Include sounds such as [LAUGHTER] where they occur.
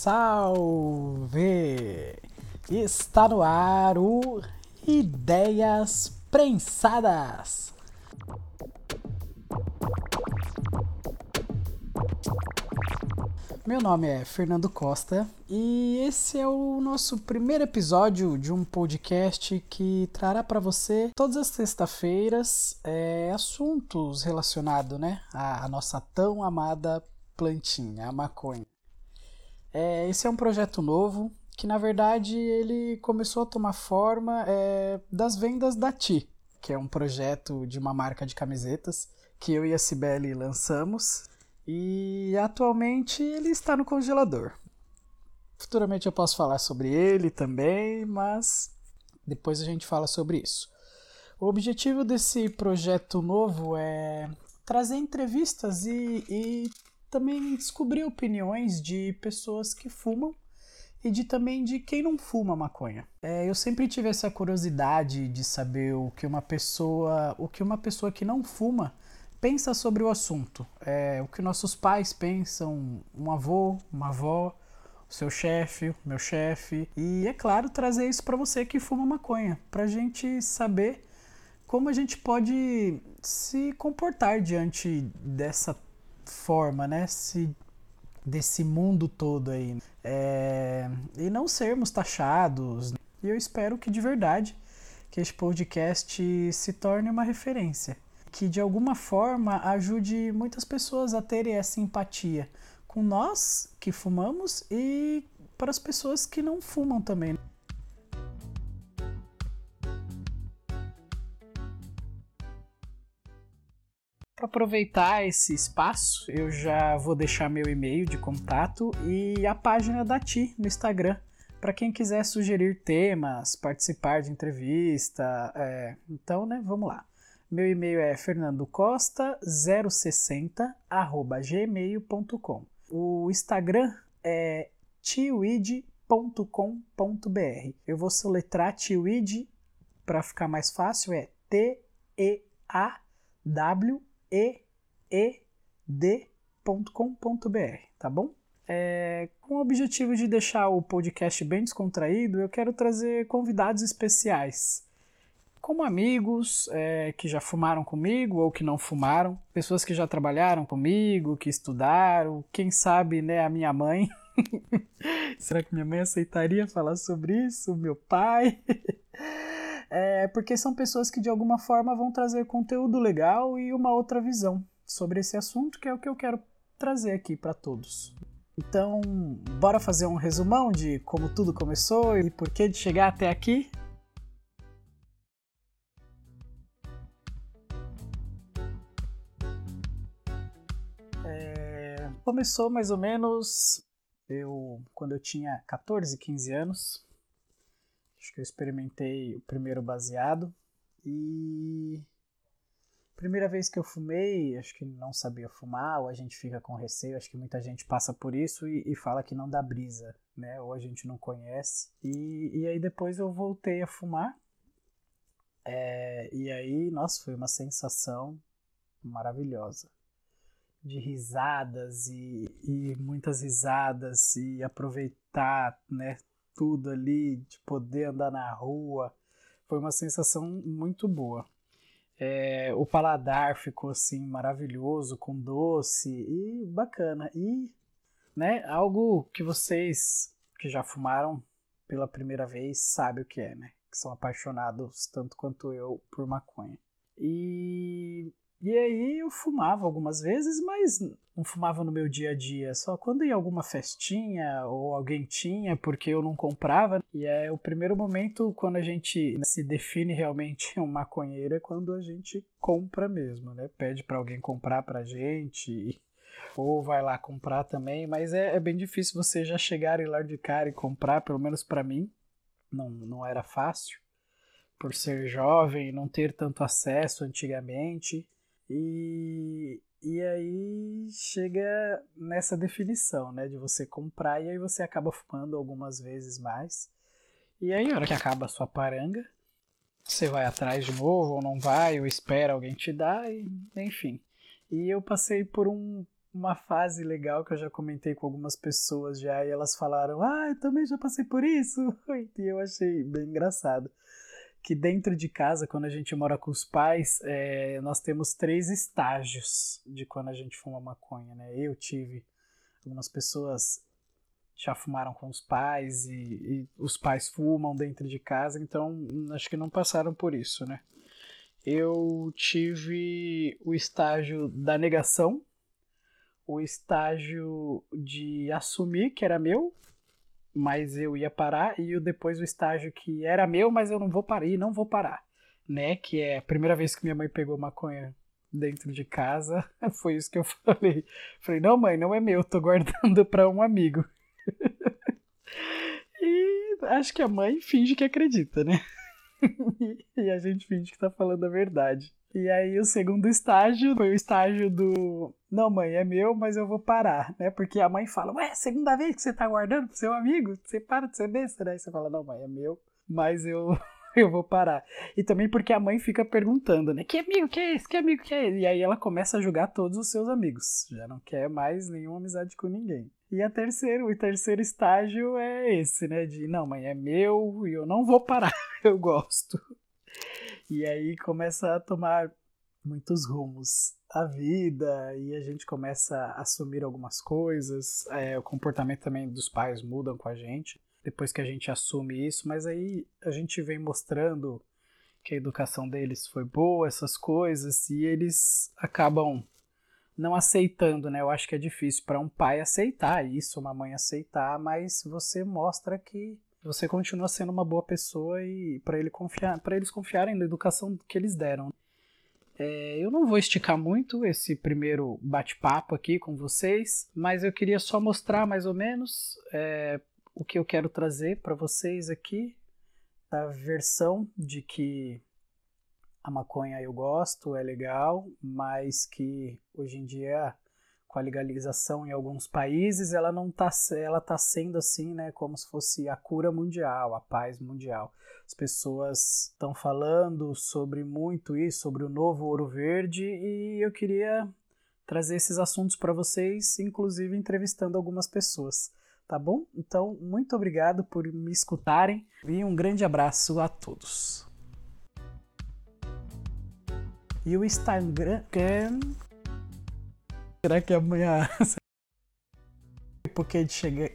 Salve! Está no ar o Ideias Prensadas! Meu nome é Fernando Costa e esse é o nosso primeiro episódio de um podcast que trará para você todas as sextas-feiras é, assuntos relacionados né, à nossa tão amada plantinha, a maconha. É, esse é um projeto novo que, na verdade, ele começou a tomar forma é, das vendas da Ti, que é um projeto de uma marca de camisetas que eu e a Cibele lançamos e atualmente ele está no congelador. Futuramente eu posso falar sobre ele também, mas depois a gente fala sobre isso. O objetivo desse projeto novo é trazer entrevistas e, e também descobrir opiniões de pessoas que fumam e de também de quem não fuma maconha. É, eu sempre tive essa curiosidade de saber o que uma pessoa, o que uma pessoa que não fuma pensa sobre o assunto. É, o que nossos pais pensam, um avô, uma avó, o seu chefe, meu chefe. E é claro, trazer isso para você que fuma maconha, para a gente saber como a gente pode se comportar diante dessa forma, né? Se, desse mundo todo aí. É, e não sermos taxados. E eu espero que de verdade que este podcast se torne uma referência. Que de alguma forma ajude muitas pessoas a terem essa empatia com nós que fumamos e para as pessoas que não fumam também. Para aproveitar esse espaço, eu já vou deixar meu e-mail de contato e a página da Ti no Instagram para quem quiser sugerir temas, participar de entrevista. É, então, né, vamos lá. Meu e-mail é fernandocosta060@gmail.com. O Instagram é tiwid.com.br. Eu vou soletrar tiwid para ficar mais fácil, é T E A W eed.com.br, tá bom? É, com o objetivo de deixar o podcast bem descontraído, eu quero trazer convidados especiais, como amigos é, que já fumaram comigo ou que não fumaram, pessoas que já trabalharam comigo, que estudaram, quem sabe, né, a minha mãe. [LAUGHS] Será que minha mãe aceitaria falar sobre isso? Meu pai? É, porque são pessoas que de alguma forma vão trazer conteúdo legal e uma outra visão sobre esse assunto, que é o que eu quero trazer aqui para todos. Então, bora fazer um resumão de como tudo começou e por que de chegar até aqui? É, começou mais ou menos eu quando eu tinha 14, 15 anos. Acho que eu experimentei o primeiro baseado e primeira vez que eu fumei, acho que não sabia fumar, ou a gente fica com receio, acho que muita gente passa por isso e, e fala que não dá brisa, né? Ou a gente não conhece. E, e aí depois eu voltei a fumar. É, e aí, nossa, foi uma sensação maravilhosa. De risadas e, e muitas risadas e aproveitar, né? Tudo ali, de poder andar na rua. Foi uma sensação muito boa. É, o paladar ficou assim maravilhoso, com doce e bacana. E né, algo que vocês que já fumaram pela primeira vez sabem o que é, né? Que são apaixonados tanto quanto eu por maconha. E e aí eu fumava algumas vezes, mas não fumava no meu dia a dia, só quando ia alguma festinha ou alguém tinha, porque eu não comprava. E é o primeiro momento quando a gente se define realmente [LAUGHS] um maconheiro é quando a gente compra mesmo, né? Pede para alguém comprar pra gente ou vai lá comprar também, mas é, é bem difícil você já chegar e lá de cara e comprar, pelo menos para mim, não, não era fácil por ser jovem, não ter tanto acesso antigamente. E, e aí chega nessa definição, né? De você comprar e aí você acaba fumando algumas vezes mais. E aí, na hora que acaba a sua paranga, você vai atrás de novo ou não vai, ou espera alguém te dar, e, enfim. E eu passei por um, uma fase legal que eu já comentei com algumas pessoas já e elas falaram: "Ah, eu também já passei por isso". [LAUGHS] E eu achei bem engraçado que dentro de casa, quando a gente mora com os pais, é, nós temos três estágios de quando a gente fuma maconha, né? Eu tive, algumas pessoas já fumaram com os pais e, e os pais fumam dentro de casa, então acho que não passaram por isso, né? Eu tive o estágio da negação, o estágio de assumir que era meu, mas eu ia parar, e depois o estágio que era meu, mas eu não vou parar, e não vou parar, né? Que é a primeira vez que minha mãe pegou maconha dentro de casa, [LAUGHS] foi isso que eu [LAUGHS] falei. Falei, não mãe, não é meu, tô guardando para um amigo. [LAUGHS] e acho que a mãe finge que acredita, né? e a gente finge que tá falando a verdade. E aí o segundo estágio foi o estágio do não, mãe, é meu, mas eu vou parar, né? Porque a mãe fala, ué, segunda vez que você tá guardando pro seu amigo, você para de ser besta, né? Aí você fala, não, mãe, é meu, mas eu [LAUGHS] eu vou parar. E também porque a mãe fica perguntando, né? Que amigo que é esse? Que amigo que é esse? E aí ela começa a julgar todos os seus amigos. Já não quer mais nenhuma amizade com ninguém. E a terceiro, o terceiro estágio é esse, né? De não, mãe, é meu e eu não vou parar. [LAUGHS] eu gosto. E aí começa a tomar muitos rumos a vida e a gente começa a assumir algumas coisas. É, o comportamento também dos pais mudam com a gente depois que a gente assume isso, mas aí a gente vem mostrando que a educação deles foi boa, essas coisas, e eles acabam não aceitando, né? Eu acho que é difícil para um pai aceitar isso, uma mãe aceitar, mas você mostra que você continua sendo uma boa pessoa e para ele confiar, para eles confiarem na educação que eles deram. É, eu não vou esticar muito esse primeiro bate-papo aqui com vocês, mas eu queria só mostrar mais ou menos é, o que eu quero trazer para vocês aqui. A versão de que a maconha eu gosto, é legal, mas que hoje em dia com a legalização em alguns países, ela não está ela tá sendo assim, né, como se fosse a cura mundial, a paz mundial. As pessoas estão falando sobre muito isso, sobre o novo ouro verde, e eu queria trazer esses assuntos para vocês, inclusive entrevistando algumas pessoas, tá bom? Então, muito obrigado por me escutarem e um grande abraço a todos. E o Instagram Será que amanhã. [LAUGHS] Porque chegar.